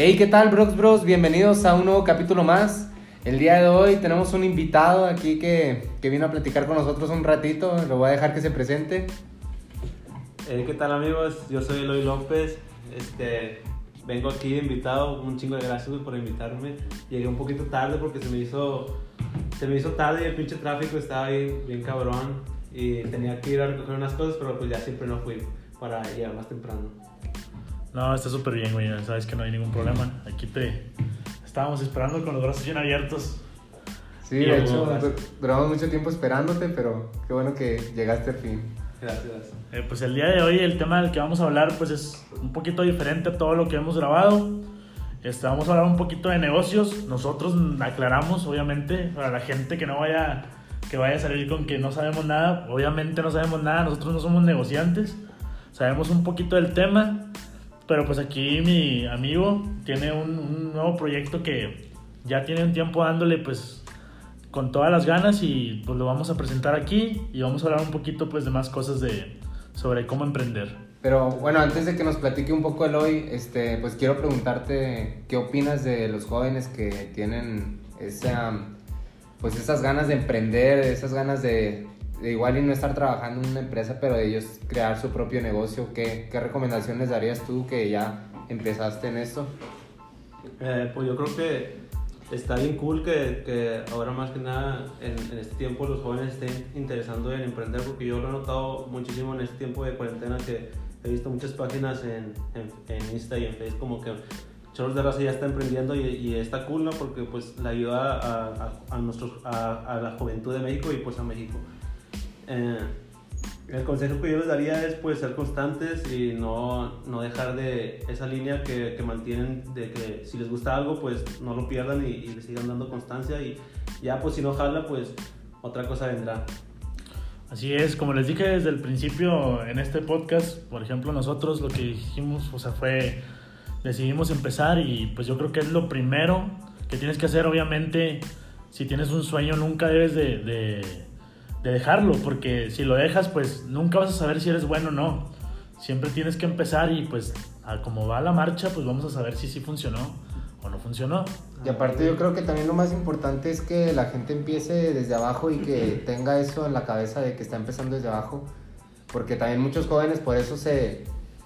Hey, ¿qué tal, Brox Bros? Bienvenidos a un nuevo capítulo más. El día de hoy tenemos un invitado aquí que, que vino a platicar con nosotros un ratito. Lo voy a dejar que se presente. Hey, ¿Qué tal amigos? Yo soy Eloy López. Este, vengo aquí invitado. Un chingo de gracias por invitarme. Llegué un poquito tarde porque se me hizo, se me hizo tarde y el pinche tráfico estaba bien, bien cabrón. Y tenía que ir a recoger unas cosas, pero pues ya siempre no fui para llegar más temprano. No, está súper bien, güey. Sabes que no hay ningún problema. Aquí te estábamos esperando con los brazos bien abiertos. Sí, Y de hecho, du- duramos mucho tiempo esperándote, pero qué bueno que llegaste al fin. Gracias. Eh, pues el día de hoy el tema del que vamos a hablar pues es un poquito diferente a todo lo que hemos grabado. Este, vamos a hablar un poquito de negocios. Nosotros aclaramos, obviamente, para la gente que no vaya, que vaya a salir con que no sabemos nada. Obviamente no sabemos nada, nosotros no somos negociantes. Sabemos un poquito del tema, pero pues aquí mi amigo tiene un, nuevo proyecto que ya tiene un tiempo dándole pues con todas las ganas y pues lo vamos a presentar aquí y vamos a hablar un poquito pues de más cosas de sobre cómo emprender. Pero bueno, antes de que nos platique un poco Eloy, este, pues quiero preguntarte qué opinas de los jóvenes que tienen esa, pues esas ganas de emprender, esas ganas de igual y no estar trabajando en una empresa, pero ellos crear su propio negocio. ¿Qué, qué recomendaciones darías tú que ya empezaste en esto? Eh, pues yo creo que está bien cool que, que ahora más que nada en, en este tiempo los jóvenes estén interesando en emprender porque yo lo he notado muchísimo en este tiempo de cuarentena que he visto muchas páginas en, en, en Insta y en Facebook como que Choros de Raza ya está emprendiendo y, está cool, ¿no? Porque pues le ayuda a, a, nuestros, a la juventud de México y pues a México. Eh, el consejo que yo les daría es pues ser constantes y no, no dejar de esa línea que, que mantienen de que si les gusta algo pues no lo pierdan y, y le sigan dando constancia y ya pues si no jala pues otra cosa vendrá. Así es, como les dije desde el principio en este podcast, por ejemplo, nosotros lo que dijimos, o sea, fue decidimos empezar y pues yo creo que es lo primero que tienes que hacer, obviamente, si tienes un sueño nunca debes de, de- de dejarlo, porque si lo dejas pues nunca vas a saber si eres bueno o no. Siempre tienes que empezar y pues a como va la marcha pues vamos a saber si sí funcionó o no funcionó. Y aparte yo creo que también lo más importante es que la gente empiece desde abajo y que tenga eso en la cabeza de que está empezando desde abajo, porque también muchos jóvenes por eso se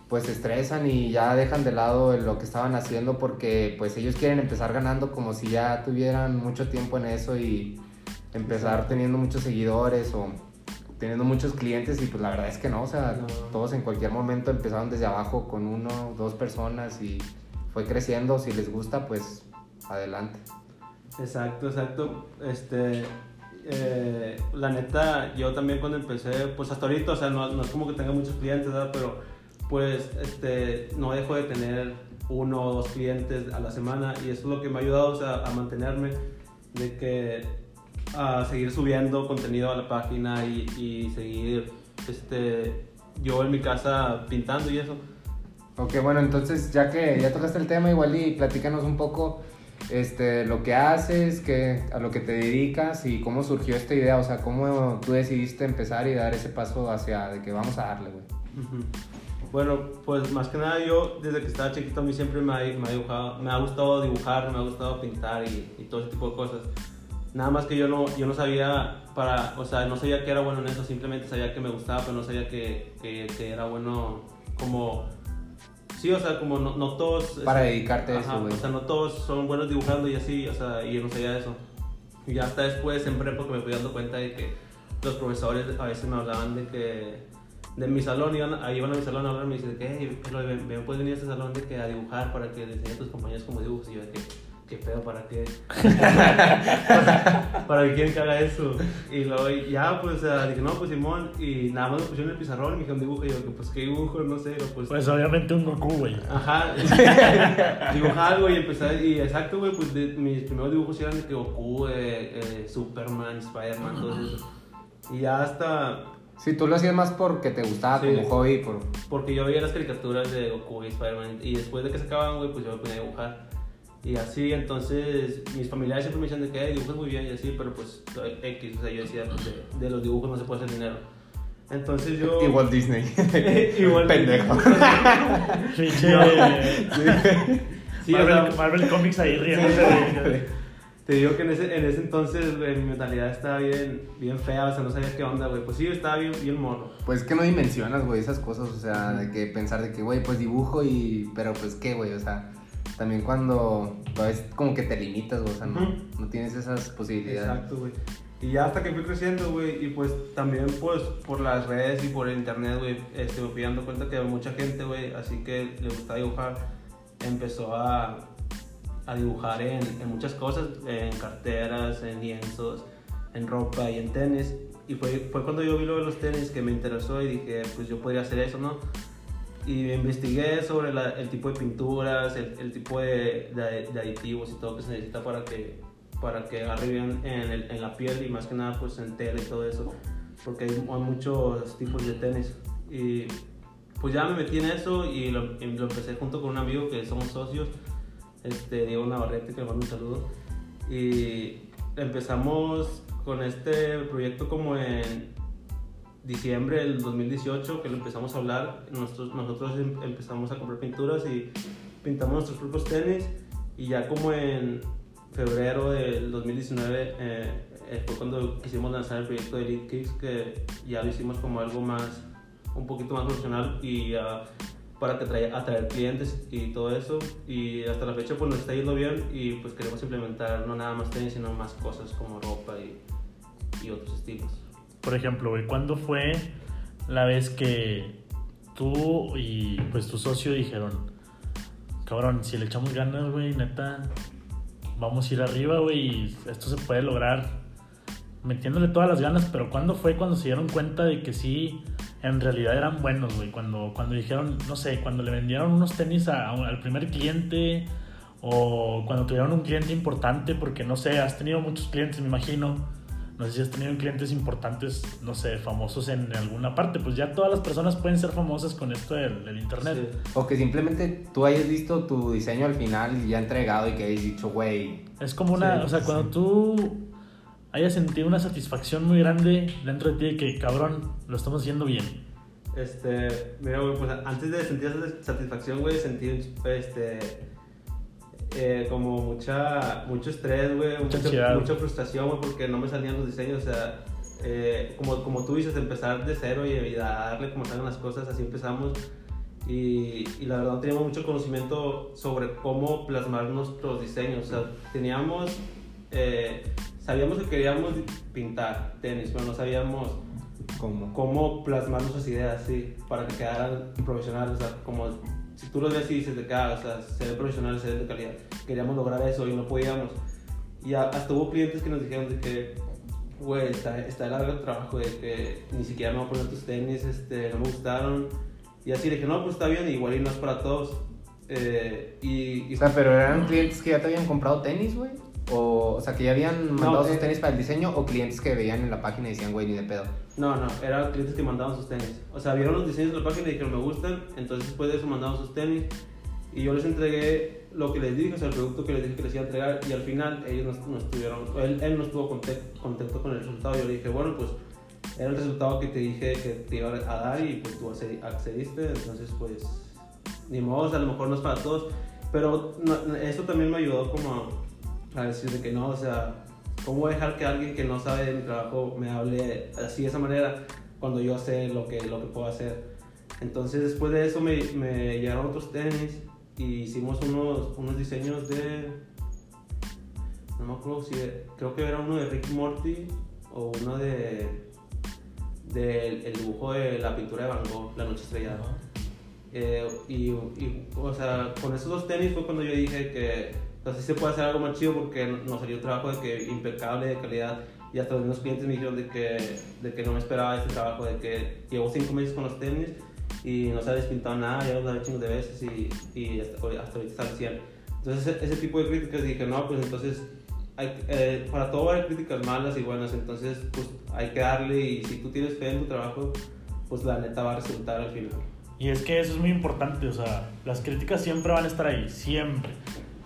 pues se estresan y ya dejan de lado lo que estaban haciendo porque pues ellos quieren empezar ganando como si ya tuvieran mucho tiempo en eso y empezar teniendo muchos seguidores o teniendo muchos clientes y pues la verdad es que no, o sea, No. todos en cualquier momento empezaron desde abajo con uno, dos personas y fue creciendo, si les gusta pues adelante. Exacto, exacto. Este, eh, la neta, yo también cuando empecé, pues hasta ahorita, o sea, no, no es como que tenga muchos clientes, ¿verdad? Pero pues este, no dejo de tener uno o dos clientes a la semana y eso es lo que me ha ayudado o sea, a mantenerme, de que a seguir subiendo contenido a la página y, y seguir este, yo en mi casa pintando y eso. Ok, bueno, entonces ya que ya tocaste el tema, igual y platícanos un poco este, lo que haces, que, a lo que te dedicas y cómo surgió esta idea, o sea, cómo tú decidiste empezar y dar ese paso hacia de que vamos a darle, güey. Bueno, pues más que nada yo desde que estaba chiquito a mí siempre me ha, me ha dibujado, me ha gustado dibujar, me ha gustado pintar y, y todo ese tipo de cosas. Nada más que yo no, yo no sabía para, o sea, no sabía que era bueno en eso, simplemente sabía que me gustaba, pero no sabía que, que, que era bueno como, sí, o sea, como no, no todos... Para este, dedicarte a ajá, eso, güey. O sea, no todos son buenos dibujando y así, o sea, y yo no sabía eso. Y hasta después en prepa que me fui dando cuenta de que los profesores a veces me hablaban de que de mi salón, iban, ahí iban a mi salón a hablar, me dicen que, hey, ven, puedes venir a este salón de que a dibujar para que le enseñes a tus compañeros cómo dibujos. Y yo de que, qué pedo, ¿para qué? ¿Para qué quieren que haga eso? Y luego ya, pues, o sea, dije, no, pues Simón, y nada más me pusieron en el pizarrón y me dijeron dibujo, y yo, pues, ¿qué dibujo? No sé, pero, pues, Pues obviamente un Goku, güey. Ajá, dibujar algo y empezar, y exacto, güey, pues de- mis primeros dibujos eran de que Goku, eh, eh, Superman, Spider-Man, todo eso. Y ya hasta, Sí, tú lo hacías más porque te gustaba Sí. como hobby, por... porque yo veía las caricaturas de Goku y Spider-Man, y después de que se acababan, güey, pues yo me ponía a dibujar. Y así, entonces, mis familiares siempre me decían de que "Eh, dibujas muy bien y así, pero pues X, o sea, yo decía, pues, de, de los dibujos no se puede hacer dinero. Entonces yo... Igual Disney. Igual Pendejo. Sí, o Marvel, sea- Marvel Comics ahí riéndose de- Te digo que en ese, en ese entonces, güey, mi mentalidad estaba bien, bien fea, o sea, no sabía qué onda, güey. Pues sí, estaba bien, bien morro. Pues es que no dimensionas, güey, esas cosas, o sea, de que pensar de que, güey, pues dibujo y... Pero pues qué, güey, o sea, también cuando... Es como que te limitas, o sea, no, Ujú. no tienes esas posibilidades. Exacto, güey. Y ya hasta que fui creciendo, güey, y pues también pues por las redes y por el internet, güey, este, me fui dando cuenta que mucha gente, güey, así que le gustaba dibujar, empezó a, a dibujar en, en muchas cosas, en carteras, en lienzos, en ropa y en tenis. Y fue, fue cuando yo vi lo de los tenis que me interesó y dije, pues yo podría hacer eso, ¿no? Y investigué sobre la- el tipo de pinturas, el, el tipo de, de- de aditivos y todo que se necesita para que, para que agarre bien en, el- en la piel y más que nada pues en tela y todo eso, porque hay, hay muchos tipos de tenis. Y pues ya me metí en eso y lo, y lo empecé junto con un amigo que somos socios, este, Diego Navarrete, que le mando un saludo. Y empezamos con este proyecto como en diciembre del 2018 que lo empezamos a hablar, nosotros, nosotros em- empezamos a comprar pinturas y pintamos nuestros propios tenis y ya como en febrero del 2019 eh, fue cuando quisimos lanzar el proyecto de Elite Kicks que ya lo hicimos como algo más, un poquito más profesional y ya para que traer, atraer clientes y todo eso y hasta la fecha pues nos está yendo bien y pues queremos implementar no nada más tenis sino más cosas como ropa y, y otros estilos. Por ejemplo, güey, ¿cuándo fue la vez que tú y pues tu socio dijeron, cabrón, si le echamos ganas, güey, neta, vamos a ir arriba, güey, y esto se puede lograr metiéndole todas las ganas, pero ¿cuándo fue cuando se dieron cuenta de que sí, en realidad eran buenos, güey? Cuando, cuando dijeron, no sé, cuando le vendieron unos tenis al primer cliente o cuando tuvieron un cliente importante, porque no sé, has tenido muchos clientes, me imagino. No sé si has tenido clientes importantes, no sé, famosos en alguna parte. Pues ya todas las personas pueden ser famosas con esto del, del internet. Sí. O que simplemente tú hayas visto tu diseño al final y ya entregado y que hayas dicho, güey, Es como una, Sí, o sea, sí. cuando tú hayas sentido una satisfacción muy grande dentro de ti de que, cabrón, lo estamos haciendo bien. Este, mira, güey, pues antes de sentir esa satisfacción, güey, sentí, este, eh, como mucha, mucho estrés, güey, Mucha mucha, mucha frustración, güey, porque no me salían los diseños, o sea, eh, como, como tú dices, empezar de cero y, y darle como salgan las cosas, así empezamos. Y, y la verdad no teníamos mucho conocimiento sobre cómo plasmar nuestros diseños, o sea, teníamos, eh, sabíamos que queríamos pintar tenis, pero no sabíamos ¿cómo? cómo plasmar nuestras ideas, sí, para que quedaran profesionales, o sea, como si tú los ves y dices de que, ah, o sea, se ven profesionales, se ven de calidad, queríamos lograr eso y no podíamos. Y hasta hubo clientes que nos dijeron de que, güey, está, está largo trabajo, de que ni siquiera me voy a poner tus tenis, este, no me gustaron. Y así dije, no, pues está bien, igual y no es para todos. Eh, y, y O sea, pero eran clientes que ya te habían comprado tenis, güey. O, o sea, que ya habían mandado sus eh. tenis para el diseño o clientes que veían en la página y decían, güey, ni de pedo. No, no, eran clientes que mandaban sus tenis. O sea, vieron los diseños de la página y dijeron me gustan, entonces después de eso mandaban sus tenis y yo les entregué lo que les dije, o sea, el producto que les dije que les iba a entregar y al final ellos no, no estuvieron, él, él no estuvo conte- contento con el resultado. Yo le dije, bueno, pues era el resultado que te dije que te iba a dar y pues tú accedi- accediste, entonces pues ni modo, o sea, a lo mejor no es para todos, pero no- eso también me ayudó como a decir de que no, o sea, ¿cómo voy a dejar que alguien que no sabe de mi trabajo me hable así de esa manera cuando yo sé lo que, lo que puedo hacer? Entonces después de eso me, me llegaron otros tenis y hicimos unos, unos diseños de... No me acuerdo si... Creo que era uno de Rick Morty o uno de... del el dibujo de la pintura de Van Gogh, La Noche Estrellada. Eh, y, y, o sea, con esos dos tenis fue cuando yo dije que así se puede hacer algo más chido porque nos salió un trabajo de que impecable, de calidad. Y hasta los mismos clientes me dijeron de que, de que no me esperaba este trabajo, de que llevo cinco meses con los tenis y no se ha despintado nada, ya los lavé chingos de veces y, y hasta, hasta ahorita está al 100. Entonces, ese, ese tipo de críticas dije, no, pues entonces, hay, eh, para todo hay críticas malas y buenas, entonces, pues hay que darle y si tú tienes fe en tu trabajo, pues la neta va a resultar al final. Y es que eso es muy importante, o sea, las críticas siempre van a estar ahí, siempre.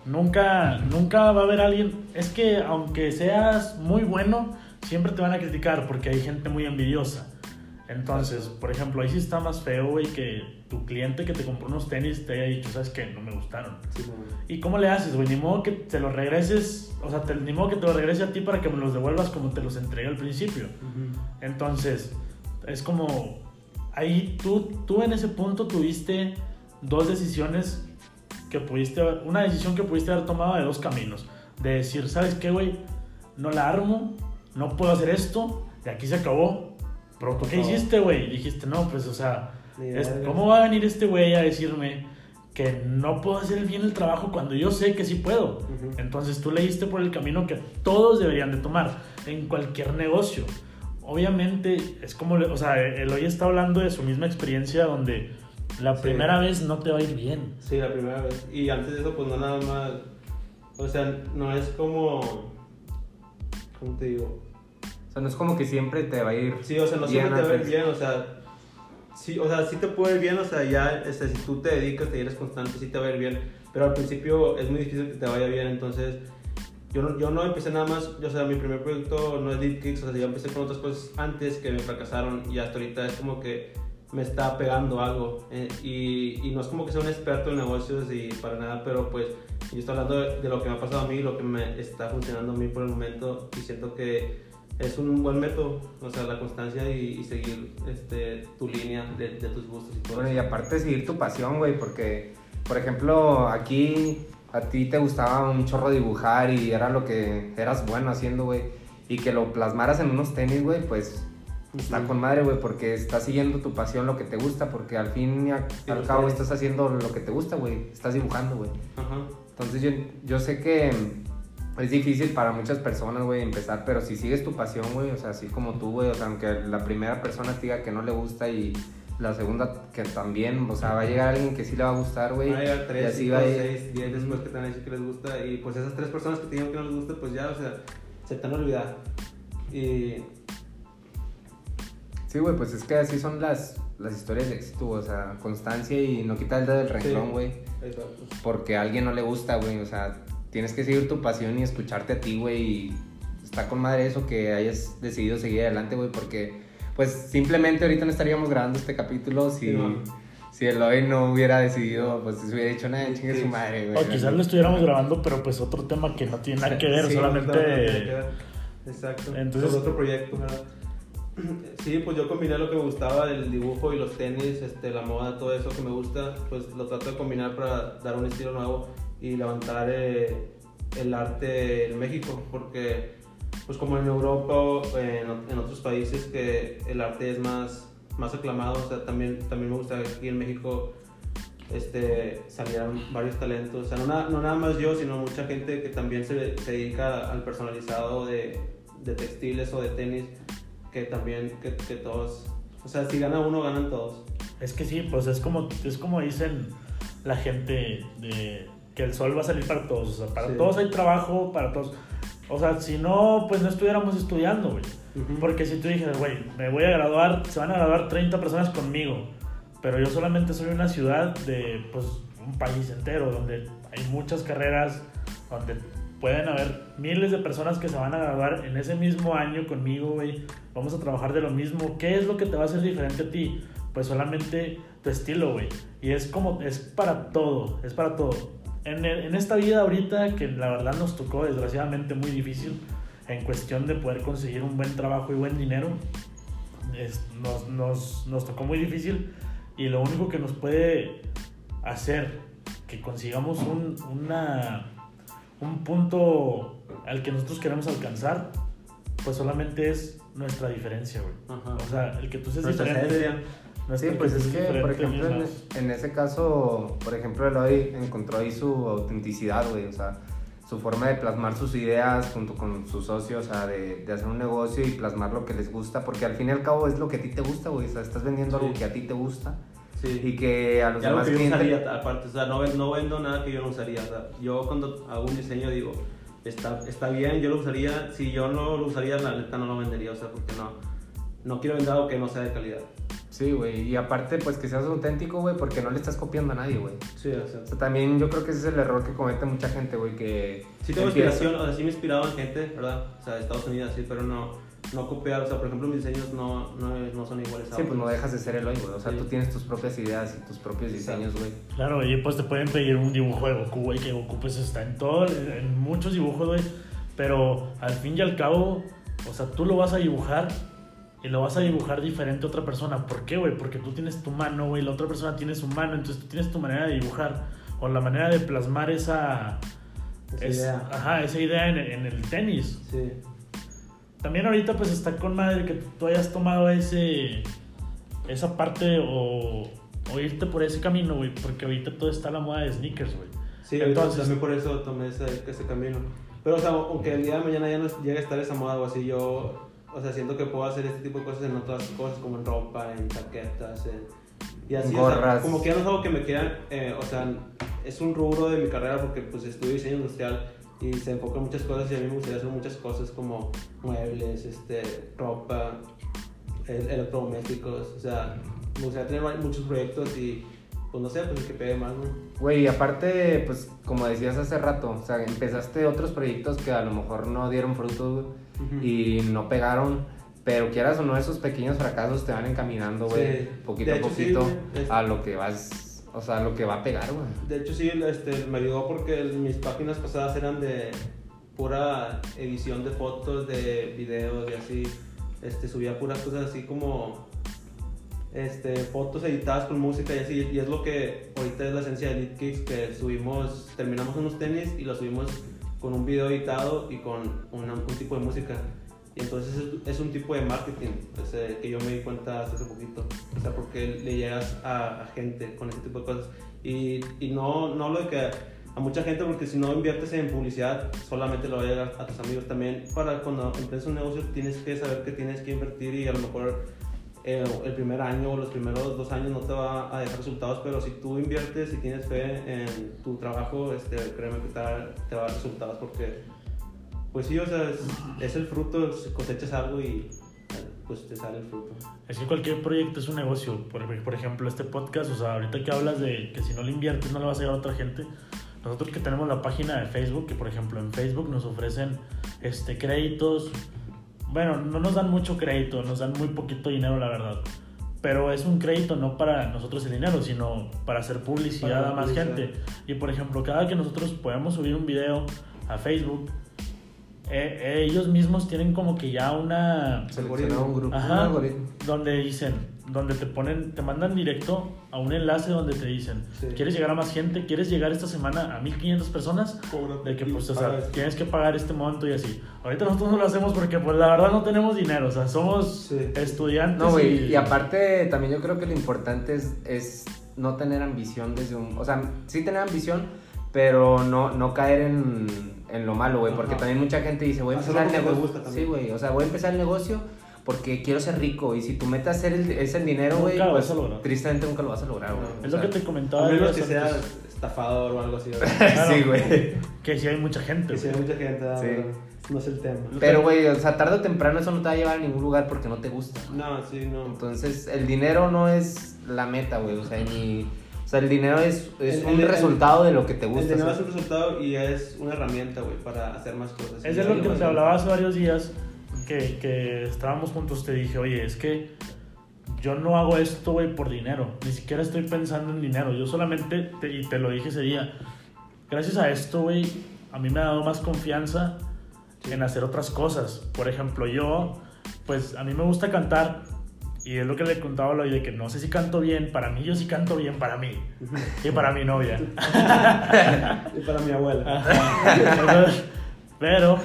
Nunca, nunca va a haber alguien, es que aunque seas muy bueno, siempre te van a criticar porque hay gente muy envidiosa. Entonces, por ejemplo, ahí sí está más feo, güey, que tu cliente que te compró unos tenis te haya dicho, ¿sabes qué? No me gustaron. Sí. ¿Y cómo le haces, güey? Ni modo que te los regreses, o sea, te- ni modo que te los regrese a ti para que me los devuelvas como te los entregué al principio. Entonces, es como, ahí tú, tú en ese punto tuviste dos decisiones que pudiste, una decisión que pudiste haber tomado de dos caminos. De decir, ¿sabes qué, güey? No la armo, no puedo hacer esto, de aquí se acabó. Pero tú qué No. hiciste, güey? Dijiste, no, pues, o sea, es-. ¿cómo va a venir este güey a decirme que no puedo hacer bien el trabajo cuando yo sé que sí puedo? Entonces tú leíste por el camino que todos deberían de tomar en cualquier negocio. Obviamente es como, o sea, Eloy está hablando de su misma experiencia donde la Sí. primera vez no te va a ir bien. Sí, la primera vez. Y antes de eso, pues no nada más. O sea, no es como. ¿Cómo te digo? O sea, no es como que siempre te va a ir. Sí, o sea, no siempre te va a ir bien, o sea. Sí, o sea, sí te puede ir bien, o sea, ya, este, si tú te dedicas, te eres constante, sí te va a ir bien. Pero al principio es muy difícil que te vaya bien, entonces. Yo no, yo no empecé nada más, o sea, mi primer proyecto no es Deep Kicks, o sea, yo empecé con otras cosas antes que me fracasaron y hasta ahorita es como que me está pegando algo. eh, y, no es como que sea un experto en negocios y para nada, pero pues yo estoy hablando de, lo que me ha pasado a mí, lo que me está funcionando a mí por el momento y siento que es un buen método, o sea, la constancia y, y seguir este, tu línea de, tus gustos y todo. Bueno, y aparte seguir tu pasión, güey, porque, por ejemplo, aquí a ti te gustaba un chorro dibujar y era lo que eras bueno haciendo, güey. Y que lo plasmaras en unos tenis, güey, pues está con madre, güey, porque estás siguiendo tu pasión, lo que te gusta, porque al fin y Sí, al los cabo estás haciendo lo que te gusta, güey. Estás dibujando, güey. Ajá. Entonces yo, yo sé que es difícil para muchas personas, güey, empezar, pero si sigues tu pasión, güey, o sea, así como tú, güey, o sea, aunque la primera persona te diga que no le gusta y la segunda que también, o sea, va a llegar alguien que sí le va a gustar, güey. Van a llegar y 3, así 5, va a ir. 6, 10 después que te a decir que les gusta y pues esas tres personas que te digan que no les gusta, pues ya, o sea, se te han olvidado. Y Sí, güey, pues es que así son las, las historias de éxito, o sea, constancia y no quitar el dedo del renglón, Sí. güey. Exacto. porque a alguien no le gusta, güey. O sea, tienes que seguir tu pasión y escucharte a ti, güey. Y está con madre eso que hayas decidido seguir adelante, güey, porque pues simplemente ahorita no estaríamos grabando este capítulo si, Sí, no. si Eloy no hubiera decidido, pues se hubiera dicho nada, chingue Sí. su madre, güey. O quizás lo estuviéramos grabando, pero pues otro tema que no tiene nada que ver, Sí, solamente... Exacto. Entonces- Entonces, otro proyecto, ¿verdad? Sí, pues yo combiné lo que me gustaba del dibujo y los tenis, este, la moda, todo eso que me gusta, pues lo trato de combinar para dar un estilo nuevo y levantar eh, el arte en México, porque pues como en Europa en, en otros países que el arte es más, más aclamado, también, también me gusta aquí en México este, salieran varios talentos, no, no nada más yo, sino mucha gente que también se, dedica al personalizado de textiles o de tenis, que también, que, que todos, o sea, si gana uno, ganan todos. Es que sí, pues es como, es como dicen la gente de que el sol va a salir para todos. O sea, para Sí. todos hay trabajo, para todos. O sea, si no, pues no estuviéramos estudiando, güey. Porque si tú dijeras, güey, me voy a graduar, se van a graduar 30 personas conmigo, pero yo solamente soy una ciudad de, pues, un país entero, donde hay muchas carreras, donde pueden haber miles de personas que se van a graduar en ese mismo año conmigo, güey. Vamos a trabajar de lo mismo. ¿Qué es lo que te va a hacer diferente a ti? Pues solamente tu estilo, güey. Y es como, es para todo, es para todo. En, el- en esta vida ahorita, que la verdad nos tocó desgraciadamente muy difícil, en cuestión de poder conseguir un buen trabajo y buen dinero, es- nos, nos, nos tocó muy difícil y lo único que nos puede hacer que consigamos un, una, un punto al que nosotros queremos alcanzar, pues solamente es nuestra diferencia, güey. Ajá. O sea, el que tú seas Nuestra diferente. Sí, pues es que, por ejemplo, en, en ese caso, por ejemplo, Eloy encontró ahí su autenticidad, güey, o sea, su forma de plasmar sus ideas junto con sus socios, o sea, de, de hacer un negocio y plasmar lo que les gusta, porque al fin y al cabo es lo que a ti te gusta, güey, o sea, estás vendiendo algo Sí. que a ti te gusta Sí. y que a los Y algo demás que yo no clientes... usaría aparte, o sea, no, ven- no vendo nada que yo no usaría. O sea, yo cuando hago un diseño digo, está, está bien, yo lo usaría, si yo no lo usaría, la neta no lo vendería, o sea, porque no, no quiero vender algo que no sea de calidad. Sí, güey, y aparte, pues que seas auténtico, güey, porque no le estás copiando a nadie, güey. Sí, o sea, O sea, también yo creo que ese es el error que comete mucha gente, güey, que... sí tengo empieza- inspiración, o sea, sí me he inspirado en gente, ¿verdad? O sea, de Estados Unidos, sí, pero no, no copiar, o sea, por ejemplo, mis diseños no, no, no son iguales a Sí, pues no dejas de ser el hoy, güey. O sea, Sí. tú tienes tus propias ideas y tus propios diseños, güey. Claro, y pues te pueden pedir un dibujo de Goku, güey, que Goku pues está en todo, en muchos dibujos, güey. Pero al fin y al cabo, o sea, tú lo vas a dibujar y lo vas a dibujar diferente a otra persona. ¿Por qué, güey? Porque tú tienes tu mano, güey, la otra persona tiene su mano, entonces tú tienes tu manera de dibujar o la manera de plasmar esa, Esa es- idea. Ajá, esa idea en, en el tenis. Sí. También ahorita pues está con madre que tú hayas tomado ese esa parte o, o irte por ese camino, güey, porque ahorita todo está a la moda de sneakers, güey. Sí, entonces también por eso tomé ese, ese camino. Pero, o sea, aunque el día de mañana ya no llegue a estar esa moda o así, yo, o sea, siento que puedo hacer este tipo de cosas en otras cosas, como en ropa, en chaquetas, en, y así. o sea, como que ya no es algo que me quieran, eh, o sea, es un rubro de mi carrera porque, pues, estudio diseño industrial y se enfoca en muchas cosas y a mí me gustaría hacer muchas cosas como muebles, este, ropa, el- electrodomésticos, o sea, me gustaría tener muchos proyectos y, pues, no sé, pues, el que pegue más. Güey, y aparte, pues, como decías hace rato, o sea, empezaste otros proyectos que a lo mejor no dieron frutos, güey, Ujú. y no pegaron, pero quieras o no, esos pequeños fracasos te van encaminando, güey, Sí. poquito a hecho, sí, poquito, güey, es- a lo que vas, o sea, lo que va a pegar, güey. De hecho, sí, este, me ayudó porque mis páginas pasadas eran de pura edición de fotos, de videos y así. Este, subía puras cosas así como este, fotos editadas con música y así. Y es lo que ahorita es la esencia de Elite Kicks, que subimos, terminamos unos tenis y los subimos con un video editado y con una- un tipo de música. Y entonces es, un tipo de marketing pues, eh, que yo me di cuenta hace poquito. O sea, porque le llegas a, gente con ese tipo de cosas. Y, y no, no hablo de que a mucha gente, porque si no inviertes en publicidad, solamente lo va a llegar a tus amigos también. Para cuando empieces un negocio, tienes que saber que tienes que invertir y a lo mejor eh, el primer año o los primeros dos años no te va a dejar resultados, pero si tú inviertes y tienes fe en tu trabajo, este, créeme que te va a dar resultados porque, pues sí, o sea, es, es el fruto, cosechas algo y pues te sale el fruto. Es que cualquier proyecto es un negocio. Por, por ejemplo, este podcast, o sea, ahorita que hablas de que si no le inviertes no le vas a llegar a otra gente. Nosotros que tenemos la página de Facebook, que por ejemplo en Facebook nos ofrecen este, créditos. Bueno, no nos dan mucho crédito, nos dan muy poquito dinero, la verdad. Pero es un crédito no para nosotros el dinero, sino para hacer publicidad Para a más publicidad. gente. Y por ejemplo, cada que nosotros podemos subir un video a Facebook, eh, ellos mismos tienen como que ya una Seleccionar un grupo, Ajá. un algoritmo. donde dicen, donde te ponen, te mandan directo a un enlace donde te dicen, Sí. ¿quieres llegar a más gente? ¿Quieres llegar esta semana a 1500 personas? De que pues, o sea, tienes que pagar este monto y así. Ahorita nosotros no lo hacemos porque pues la verdad no tenemos dinero, o sea, somos Sí. estudiantes. No, güey, y, y aparte también yo creo que lo importante es, es no tener ambición desde un... O sea, sí tener ambición, pero no, no caer en, en lo malo, güey, porque también mucha gente dice, voy a empezar el negocio. Sí, güey, o sea, voy a empezar el negocio porque quiero ser rico y si tu meta es, hacer el, es el dinero, güey, Nunca lo pues vas a lograr. tristemente nunca lo vas a lograr, güey. Es lo sea, que te comentaba. A menos que seas estafador o algo así. ¿verdad? sí, güey. Que sí hay mucha gente. Que si güey. hay mucha gente. Sí. No es el tema. Pero, güey, o sea, tarde o temprano eso no te va a llevar a ningún lugar porque no te gusta. No, sí, no. Entonces, el dinero no es la meta, güey. O sea, ni. O sea, el dinero es, es El- un el- resultado de lo que te El gusta. dinero es hacer. un resultado y es una herramienta, güey, para hacer más cosas. Es de lo que te hablaba hace varios días que, que estábamos juntos. Te dije, oye, es que yo no hago esto, güey, por dinero. Ni siquiera estoy pensando en dinero. Yo solamente, te- y te lo dije ese día, gracias a esto, güey, a mí me ha dado más confianza en hacer otras cosas. Por ejemplo, yo, pues a mí me gusta cantar. Y es lo que le contaba a de que no sé si canto bien. Para mí, yo sí canto bien para mí. Y para mi novia. Y para mi abuela. Entonces, pero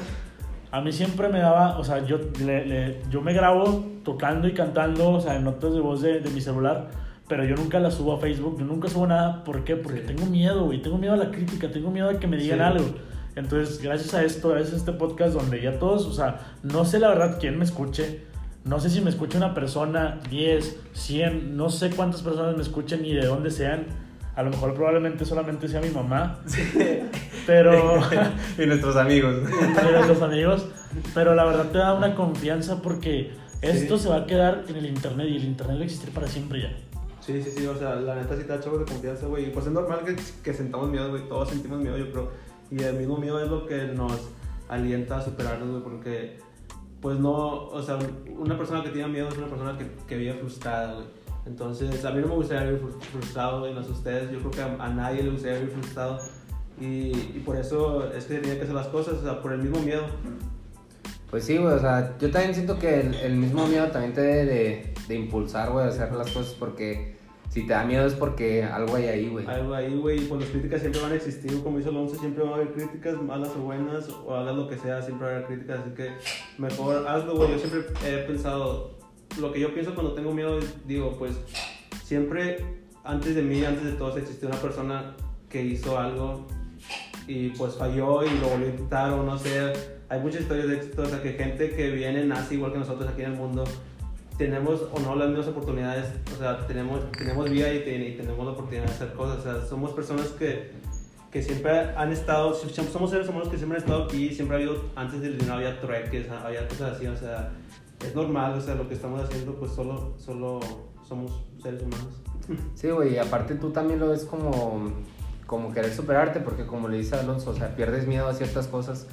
a mí siempre me daba, o sea, yo, le- le- yo me grabo tocando y cantando, o sea, en notas de voz de, de mi celular, pero yo nunca las subo a Facebook, yo nunca subo nada. ¿Por qué? Porque Sí. tengo miedo, güey, tengo miedo a la crítica, tengo miedo a que me digan Sí. algo. Entonces, gracias a esto, gracias a este podcast donde ya todos, o sea, no sé la verdad quién me escuche. No sé si me escucha una persona, 10, 100, no sé cuántas personas me escuchen ni de dónde sean. A lo mejor probablemente solamente sea mi mamá. Pero y nuestros amigos. de nuestros amigos. Pero la verdad te da una confianza porque esto se va a quedar en el internet y el internet va a existir para siempre ya. Sí, sí, sí, o sea, la neta sí te da chavos de confianza, güey. Y pues es normal que, que sentamos miedo, güey. Todos sentimos miedo, yo creo. Y el mismo miedo es lo que nos alienta a superarnos, güey, porque pues no, o sea, una persona que tiene miedo es una persona que, que vive frustrada, güey. Entonces, a mí no me gustaría vivir frus- frustrado, güey, no sé ustedes, yo creo que a, a nadie le gustaría vivir frustrado. Y, y por eso es que tenía que hacer las cosas, o sea, por el mismo miedo. Pues sí, güey, o sea, yo también siento que el, el mismo miedo también te debe de, de impulsar, güey, a hacer las cosas porque si te da miedo es porque algo hay ahí, güey. Algo ahí, güey, y pues las críticas siempre van a existir, como hizo Alonso, siempre va a haber críticas, malas o buenas, o hagas lo que sea, siempre va a haber críticas, así que mejor hazlo, güey. Yo siempre he pensado, lo que yo pienso cuando tengo miedo, es, digo, pues siempre antes de mí, antes de todos, existió una persona que hizo algo y pues falló y lo volvió a intentar, o no sé. Hay muchas historias de éxito, o sea, que gente que viene, nace igual que nosotros aquí en el mundo, tenemos o no las mismas oportunidades, o sea, tenemos, tenemos vida y, te- y tenemos la oportunidad de hacer cosas, o sea, somos personas que, que siempre han estado, somos seres humanos que siempre han estado aquí, siempre ha habido, antes del dinero había trueques, había cosas así, o sea, es normal, o sea, lo que estamos haciendo, pues solo, solo somos seres humanos. Sí, güey, y aparte tú también lo ves como, como querer superarte, porque como le dice Alonso, o sea, pierdes miedo a ciertas cosas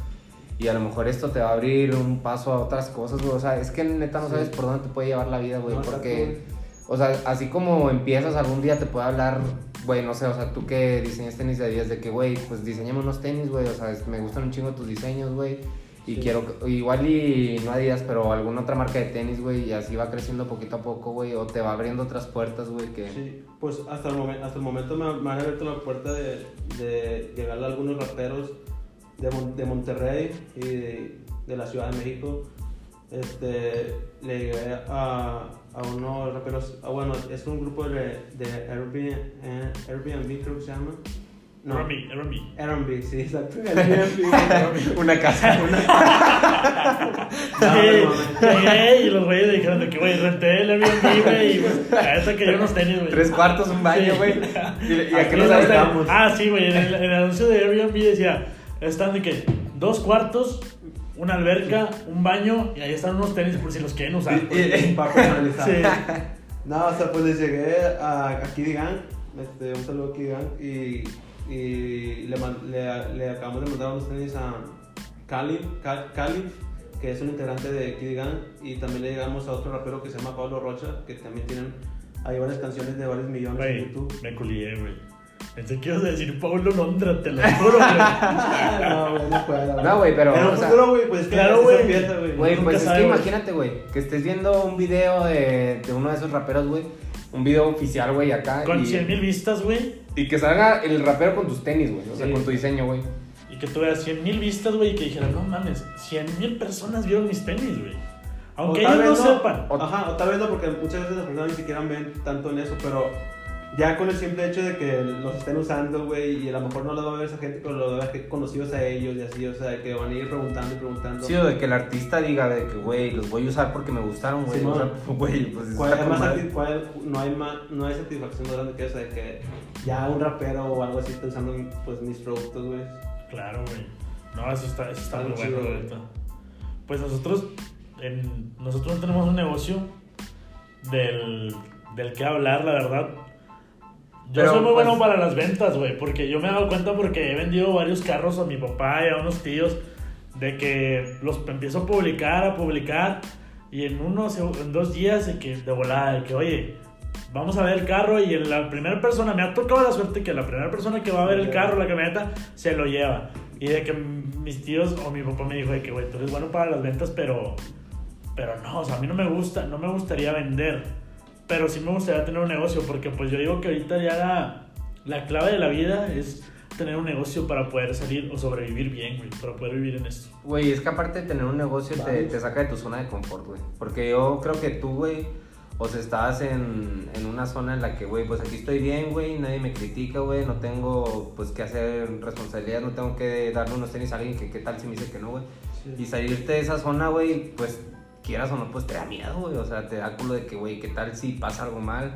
y a lo mejor esto te va a abrir un paso a otras cosas, güey. O sea, es que neta no sabes por dónde te puede llevar la vida, güey, No, porque, o sea, así como empiezas algún día te puede hablar, güey, no sé, o sea, tú que diseñas tenis de Adidas, de que, güey, pues diseñame unos tenis, güey, o sea, es- me gustan un chingo tus diseños, güey. Y Sí. quiero, igual y no Adidas, pero alguna otra marca de tenis, güey, y así va creciendo poquito a poco, güey, o te va abriendo otras puertas, güey, que... Sí, pues hasta el, momen- hasta el momento me, me han abierto la puerta de, de llegar a algunos raperos de, Mon- de Monterrey y de, de la Ciudad de México. Este, le llegué a, a unos raperos, ah, bueno, es un grupo de, de Airbnb, eh, Airbnb creo que se llama. No, R&B, R&B. Airbnb, sí, exacto. Airbnb. Una casa. Sí, no, y los güeyes dijeron de que, güey, renté el Airbnb, güey, y pues, a esa que yo unos tenis, güey. Tres cuartos, un baño, Sí. güey. Y, y a qué nos aventamos. Ah, sí, güey, en el, en el anuncio de Airbnb decía, están de que dos cuartos, una alberca, un baño, y ahí están unos tenis por si los quieren usar. Y- y- para personalizar. Sí. No, o sea, pues les llegué a, a Kid Gang, este, un saludo a Kid Gang, y, y le, man- le, le acabamos de mandar unos tenis a Calif, Cal- Calif, que es un integrante de Kid Gang, y también le llegamos a otro rapero que se llama Pablo Rocha, que también tienen, hay varias canciones de varios millones en Güey, YouTube. me culié, güey. Pensé que ibas a decir Paulo Londra, te lo juro, güey. no, güey, no. No, güey, pero, un o sea, güey, pues claro, güey. güey. Pues es sabe, que güey. imagínate, güey, que estés viendo un video de, de uno de esos raperos, güey. Un video oficial, güey, acá. Con y, 100 mil vistas, güey. y que salga el rapero con tus tenis, güey. O sea, Sí. con tu diseño, güey. Y que tuviera 100 mil vistas, güey, y que dijeran, no mames, 100 mil personas vieron mis tenis, güey. Aunque ellos no sepan. O- Ajá, o tal vez no, porque muchas veces las personas ni siquiera ven tanto en eso, pero ya con el simple hecho de que los estén usando, güey, y a lo mejor no lo va a ver esa gente, pero lo va a ver conocidos a ellos y así, o sea, que van a ir preguntando y preguntando. Sí, o de que el artista diga de que, güey, los voy a usar porque me gustaron, güey. Sí, no. güey, pues ¿Cuál está más cuál- no, hay más, no hay satisfacción más grande que eso de que ya un rapero o algo así está usando pues, mis productos, güey. Claro, güey. No, eso está, eso está Está muy chido, bueno, güey. Pues nosotros, en, nosotros no tenemos un negocio del, del que hablar, la verdad. Yo Pero, soy muy pues- bueno para las ventas, güey, porque yo me he dado cuenta porque he vendido varios carros a mi papá y a unos tíos de que los empiezo a publicar, a publicar y en unos, en dos días de que de volada, de que oye, vamos a ver el carro y en la primera persona, me ha tocado la suerte que la primera persona que va a ver el carro, la camioneta, se lo lleva. Y de que mis tíos o mi papá me dijo de que, güey, tú eres bueno para las ventas, pero, pero no, o sea, a mí no me gusta, no me gustaría vender, pero sí me gustaría tener un negocio, porque pues yo digo que ahorita ya la, la clave de la vida es tener un negocio para poder salir o sobrevivir bien, güey, para poder vivir en esto. Güey, es que aparte de tener un negocio te, Vale. te saca de tu zona de confort, güey. Porque yo creo que tú, güey, o sea, estabas en, en una zona en la que, güey, pues aquí estoy bien, güey, nadie me critica, güey, no tengo, pues, que hacer responsabilidad, no tengo que darle unos tenis a alguien que qué tal si me dice que no, güey. Y salirte de esa zona, güey, pues, quieras o no, pues te da miedo, güey, o sea, te da culo de que, güey, qué tal si pasa algo mal.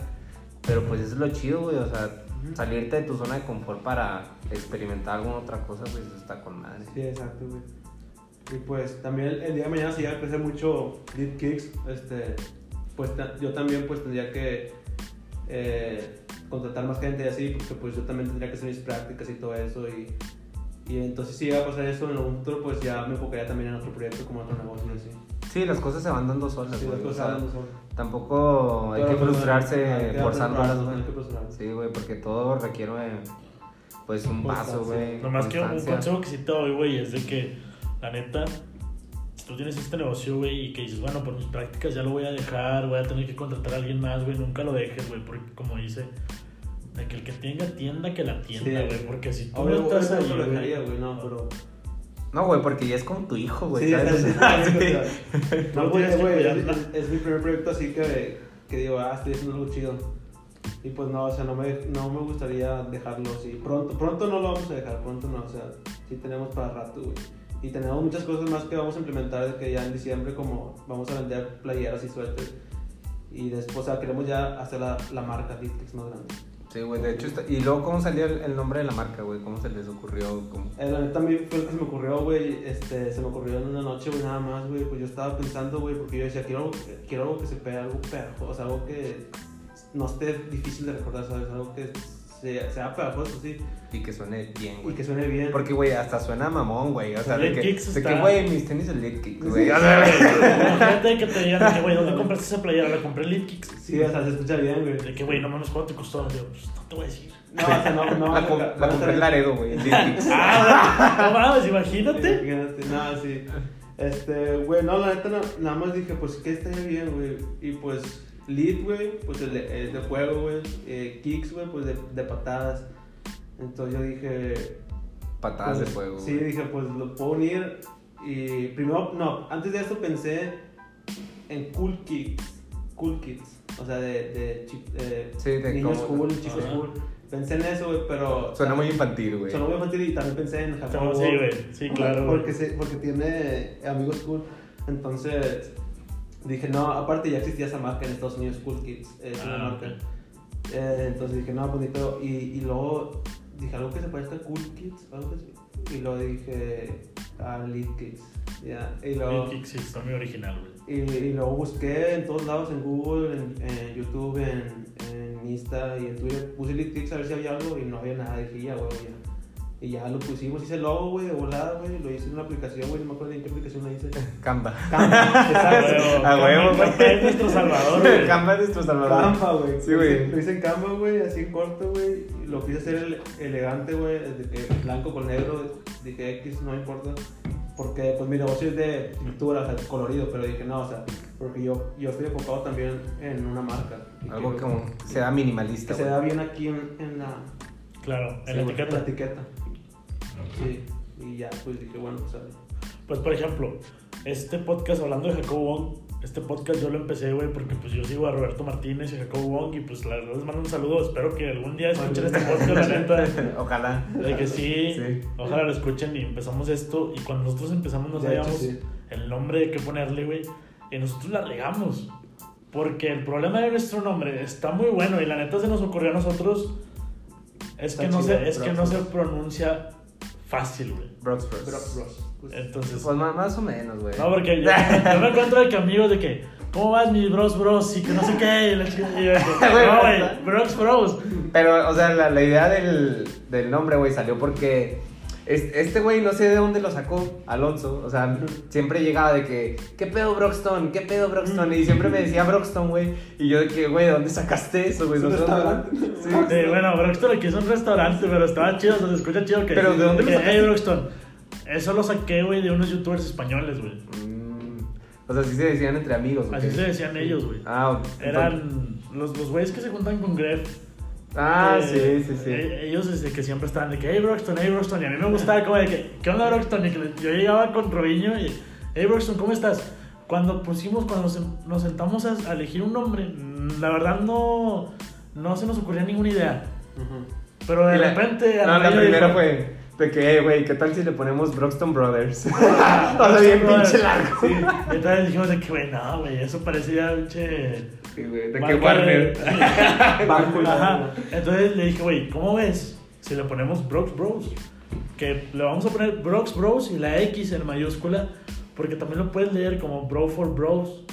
Pero pues eso es lo chido, güey, o sea, salirte de tu zona de confort para experimentar alguna otra cosa, pues eso está con madre. Sí, exacto, güey. Y pues también el, día de mañana si llega a crecer mucho Lead Kicks, este, pues yo también pues tendría que eh, contratar más gente y así, porque pues yo también tendría que hacer mis prácticas y todo eso y, y entonces si llega a pasar eso en algún futuro pues ya me enfocaría también en otro proyecto como otro negocio y así. Sí, las cosas se van dando solas, Sí, las o cosas sea, hablando solo. Tampoco hay que pues, frustrarse forzándolas, güey. Sí, güey, porque todo requiere, pues, un paso, güey. Nomás que un consejo que sí te doy, güey, es de que, la neta, si tú tienes este negocio, güey, y que dices, bueno, por mis prácticas ya lo voy a dejar, voy a tener que contratar a alguien más, güey, nunca lo dejes, güey, porque como dice, de que el que tenga tienda, que la tienda, Sí. güey, porque si tú Obvio, no estás ahí, no lo güey, dejaría, güey, no, pero... No, güey, porque ya es como tu hijo, güey. Sí, ¿sabes? es, es, es, sí. es, No güey, güey, es, cuidarla. es- es mi primer proyecto así que, que digo, ah, estoy haciendo algo chido. Y pues no, o sea, no me, no me gustaría dejarlo así. Pronto, pronto no lo vamos a dejar, pronto no, o sea, sí tenemos para rato, güey. Y tenemos muchas cosas más que vamos a implementar de que ya en diciembre como vamos a vender playeras y suéteres. Y después, o sea, queremos ya hacer la, la marca Ditflix más grande. Sí, güey, de hecho, está... ¿y luego cómo salió el, el nombre de la marca, güey? ¿Cómo se les ocurrió? ¿Cómo? Eh, la neta a mí fue el que se me ocurrió, güey, este, se me ocurrió en una noche, güey, nada más, güey, pues yo estaba pensando, güey, porque yo decía, quiero algo, quiero algo que se pegue, algo pegajoso, o sea, algo que no esté difícil de recordar, ¿sabes? Algo que sea, sea pegajoso, sí, Y que suene bien, y güey. que suene bien. Porque, güey, hasta suena mamón, güey. O sea, de que, Kicks de que, güey, mis tenis son Lit Kicks, güey. Imagínate que te digan, que, güey, ¿dónde compraste esa playera? La compré en Lead Kicks. Sí, o sea, se escucha bien, güey. De que, güey, no mames, ¿cuánto te costó? Yo, pues, no te voy a decir. No, o sea, no, no. la, com- van a la compré en Laredo, güey. Ah, no mames, imagínate. Imagínate, nada, sí. Este, güey, no, la neta, no, nada más dije, pues, ¿qué estaría bien, güey? Y pues, lead, güey, pues el de, el de juego, güey. Eh, kicks, güey, pues de, de patadas. Entonces yo dije. Patadas pues, de fuego. Sí, güey. dije, pues lo puedo unir. Y primero, no, antes de eso pensé en cool kicks. Cool kids. O sea, de, de, Sí, de niños cómo- cool, chicos cool. Pensé en eso, güey, pero. Suena muy infantil, güey. Sonó muy infantil y también pensé en Jacobo. Sí, güey, sí, claro. Porque, se- porque tiene amigos cool. Entonces dije, no, aparte ya existía esa marca en Estados Unidos, Cool Kids. Es una Ah, marca. Eh, entonces dije, no, bonito. Y, y luego dije algo que se parezca a Cool Kids, algo así. Y luego dije, a Lead Kids. Ya. Y luego. Lead Kicks sí, está muy original, güey. Y, y luego busqué en todos lados, en Google, en, en YouTube, en, en Insta y en Twitter. Puse Lead Kicks a ver si había algo y no había nada. Dije, ya, güey, ya. Y ya lo pusimos, hice el logo, güey, de volada, güey. Lo hice en una aplicación, güey, no me acuerdo ni en qué aplicación la hice. Canva. Canva, exacto. A huevo, güey. Canva es nuestro salvador, güey. Canva es nuestro salvador. Canva, güey. Sí, güey. Lo hice en Canva, güey, así en corto, güey. Lo quise hacer ele- elegante, güey, de que blanco con negro. Dije X, no importa. Porque, pues, mi negocio es de pintura, o sea, colorido. Pero dije, no, o sea, porque yo, yo estoy enfocado también en una marca. Algo quiero como sea minimalista, Que se güey. da bien aquí en, en la, Claro, en sí, la güey, etiqueta. en la etiqueta. Sí, y ya, pues dije, bueno, pues. Pues, por ejemplo, este podcast, hablando de Jacobo Wong, este podcast yo lo empecé, güey, porque pues yo sigo a Roberto Martínez y a Jacobo Wong y pues la verdad les mando un saludo. Espero que algún día escuchen este podcast, la neta. Ojalá. De que sí, Sí. ojalá lo escuchen y empezamos esto. Y cuando nosotros empezamos, no sabíamos sí. el nombre que ponerle, güey. Y nosotros la regamos. Porque el problema de nuestro nombre está muy bueno y la neta se nos ocurrió a nosotros. Es que, no chido, se, es que no se pronuncia fácil, güey. Brox Bros. Bro, bros. Pues, Entonces, Pues más, más o menos, güey. no, porque yo, yo me encuentro de que amigos de que, ¿cómo vas, mis bros, bros? Y que no sé qué. Y la chica- y yo no, güey, bros, bros. Pero, o sea, la, la idea del, del nombre, güey, salió porque este güey no sé de dónde lo sacó, Alonso. O sea, siempre llegaba de que, ¿qué pedo Broxton? ¿Qué pedo Broxton? Y siempre me decía Broxton, güey. Y yo de que, güey, ¿de dónde sacaste eso, güey? No restaurante. Sí. Sí, bueno, Broxton aquí es un restaurante, pero estaba chido, o sea, se escucha chido que. Pero, ¿de dónde lo sacaste? Hey, Broxton. Eso lo saqué, güey, de unos youtubers españoles, güey. Mm, o sea, así se decían entre amigos, ¿o Así se decían ellos, güey. Ah, ok. Eran los, los güeyes que se juntan con Gref. Ah, Eh, sí, sí, sí. eh, Ellos desde que siempre estaban de que, hey Broxton, hey Broxton. Y a mí me gustaba como de que, ¿qué onda Broxton? Y que yo llegaba con Robinho y, hey Broxton, ¿cómo estás? Cuando pusimos, cuando nos, nos sentamos a, a elegir un nombre, mm, la verdad no, no se nos ocurría ninguna idea. Pero de Y la- repente. No, la primera dijo, fue de que, eh, güey, ¿qué tal si le ponemos Broxton Brothers? o sea, bien pinche largo. Sí, y entonces dijimos de que, güey, no, güey, eso parecía pinche. Sí, güey, de que Warner. Entonces le dije, güey, ¿cómo ves si le ponemos Brox Bros? Que le vamos a poner Brox Bros y la X en mayúscula, porque también lo puedes leer como Bro for Bros.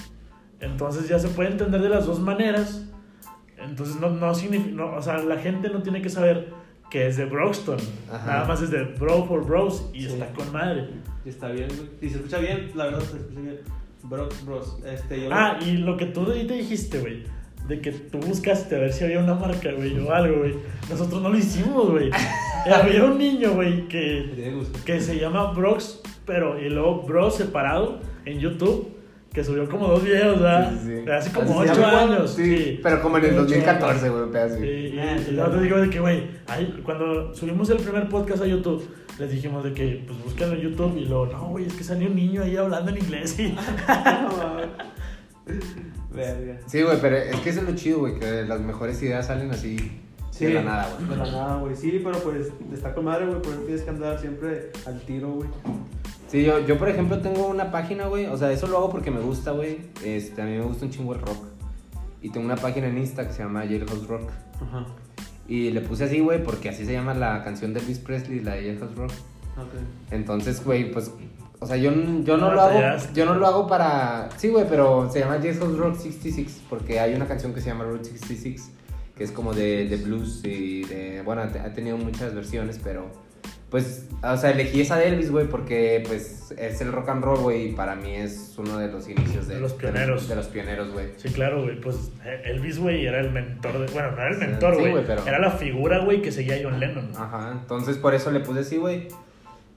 Entonces ya se puede entender de las dos maneras. Entonces no, no significa, o sea, la gente no tiene que saber que es de Broxton. Ajá. Nada más es de Bro for Bros y Sí. está con madre. Y está bien, güey. Y se escucha bien, la verdad se escucha bien. Brox Bros. Este, yo Ah, y lo que tú ahorita dijiste, güey. De que tú buscaste a ver si había una marca, güey, o algo, güey. Nosotros no lo hicimos, güey. Había un niño, güey, que, que se llama Brox, pero y luego Bros separado en YouTube, que subió como dos videos, ¿verdad? Sí, sí, sí. Hace como Así ocho años. Sí, pero como en el Ocho 2014, güey, un pedazo. Y, y, Ah, sí, y luego te digo de que, güey, ahí, cuando subimos el primer podcast a YouTube, les dijimos de que, pues búsquenlo en YouTube. Y luego, no, güey, es que salió un niño ahí hablando en inglés. Y, Verga. Sí, güey, pero es que eso es lo chido, güey, que las mejores ideas salen así de la nada, güey. De la nada, güey. Sí, pero pues está con madre, güey. Por eso tienes que andar siempre al tiro, güey. Sí, yo, yo por ejemplo tengo una página, güey, o sea, eso lo hago porque me gusta, güey. Este, a mí me gusta un chingo el rock. Y tengo una página en Insta que se llama Jailhouse Rock. Ajá. Y le puse así, güey, porque así se llama la canción de Elvis Presley, la de Jailhouse Rock. Ok. Entonces, güey, pues, o sea, yo, yo no No lo hago, yo no lo hago para, sí, güey, pero se llama Jailhouse Rock 66 porque hay una canción que se llama Route 66 que es como de, de blues y de, bueno, ha tenido muchas versiones, pero, pues, o sea, elegí esa de Elvis, güey, porque, pues, es el rock and roll, güey, y para mí es uno de los inicios de, De los pioneros. De, los pioneros, güey. Sí, claro, güey. Pues Elvis, güey, era el mentor de. Bueno, no era el Sí, mentor, sí, güey. güey, pero- Era la figura, güey, que seguía John Lennon. Ajá, entonces por eso le puse así, güey.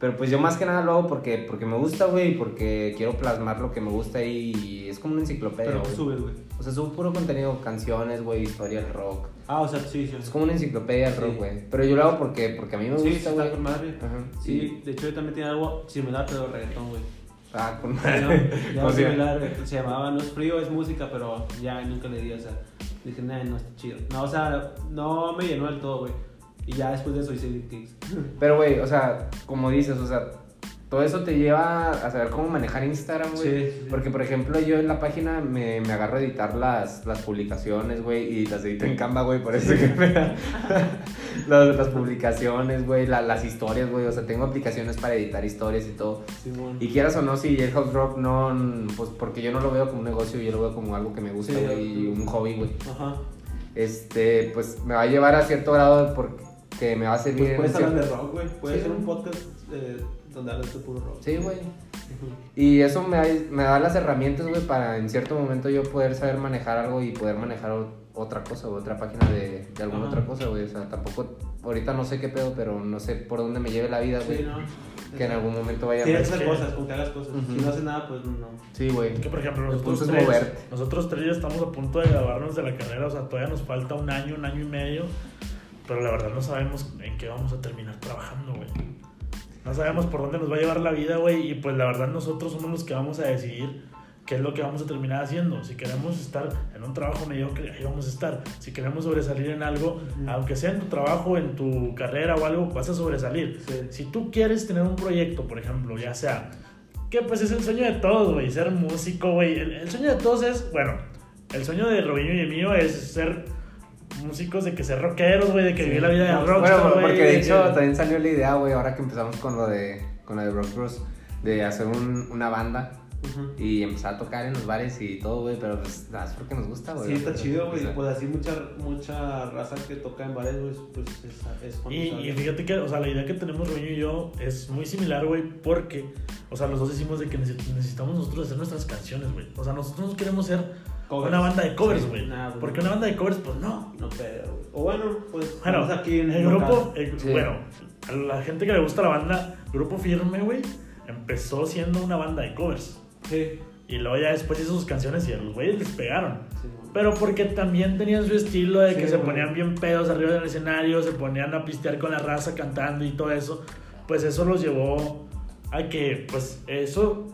Pero pues yo más que nada lo hago porque, porque me gusta, güey, porque quiero plasmar lo que me gusta y es como una enciclopedia, Pero güey. subes, güey. O sea, subo puro contenido, canciones, güey, historia del rock. Ah, o sea, sí, sí. Es como una enciclopedia del Sí. rock, güey. Pero yo lo hago porque, porque a mí me Sí, gusta, está güey. con madre. Ajá. Sí, de hecho yo también tenía algo similar, pero reggaetón, güey. Ah, con madre. ya O sea, similar, se llamaba No es frío, es música, pero ya nunca le di, o sea, dije, nah, no está chido. No, o sea, no me llenó del todo, güey. Y ya después de eso hice Kicks. Pero, güey, o sea, como dices, o sea, todo eso te lleva a saber cómo manejar Instagram, güey. Sí, sí, sí. Porque, por ejemplo, yo en la página me, me agarro a editar las, las publicaciones, güey, y las edito en Canva, güey, por eso que me da las, las publicaciones, güey, la- las historias, güey. O sea, tengo aplicaciones para editar historias y todo. Simón. Y quieras o no, si el house rock no, pues porque yo no lo veo como un negocio, yo lo veo como algo que me gusta, Sí, güey, y un hobby, güey. Ajá. Este, pues me va a llevar a cierto grado porque me va a servir. Pues puedes en hablar de rock, güey. Puedes Sí, hacer un podcast eh, donde hablas de puro rock. Sí, güey. Y eso me da, me da las herramientas, güey, para en cierto momento yo poder saber manejar algo y poder manejar otra cosa, o otra página de, de alguna Ajá. otra cosa, güey. O sea, tampoco, ahorita no sé qué pedo, pero no sé por dónde me lleve la vida, güey. Sí, no. Que en algún momento vaya a... Tienes que hacer que- cosas, con que hagas cosas. Ujú. Si no haces nada, pues no. Sí, güey. Es que, por ejemplo, nosotros tres, moverte. nosotros tres ya estamos a punto de graduarnos de la carrera, o sea, todavía nos falta un año, un año y medio, pero la verdad no sabemos en qué vamos a terminar trabajando, güey. No sabemos por dónde nos va a llevar la vida, güey, y pues la verdad nosotros somos los que vamos a decidir qué es lo que vamos a terminar haciendo. Si queremos estar en un trabajo mediocre, ahí vamos a estar. Si queremos sobresalir en algo, aunque sea en tu trabajo, en tu carrera o algo, vas a sobresalir. Sí. Si tú quieres tener un proyecto, por ejemplo, ya sea que pues es el sueño de todos, güey, ser músico, güey. El, el sueño de todos es, bueno, el sueño de Robinho y el mío es ser músicos, de que ser rockeros, güey, de que Sí. vivir la vida de rockstar, Bueno, güey, porque de hecho que- también salió la idea, güey, ahora que empezamos con lo de, con lo de Rock Bros, de hacer un- una banda y empezar a tocar en los bares y todo, güey, pero pues nada, es porque nos gusta, güey. Sí, está chido, güey. Pues así mucha, mucha raza que toca en bares, güey, pues es, es Y, y fíjate que, o sea, la idea que tenemos Robinho y yo es muy similar, güey, porque, o sea, los dos decimos de que neces- necesitamos nosotros hacer nuestras canciones, güey. O sea, nosotros no queremos ser Covers. una banda de covers, Sí, güey. nah, porque una banda de covers, pues no. No güey. O bueno, pues Bueno, aquí en el grupo, el- Sí. bueno, a la gente que le gusta la banda, Grupo Firme, güey, empezó siendo una banda de covers. Sí. Y luego ya después hizo sus canciones y a los güeyes les pegaron. sí. Pero porque también tenían su estilo de que Sí, se güey. ponían bien pedos arriba del escenario, se ponían a pistear con la raza cantando y todo eso. Pues eso los llevó a que, pues eso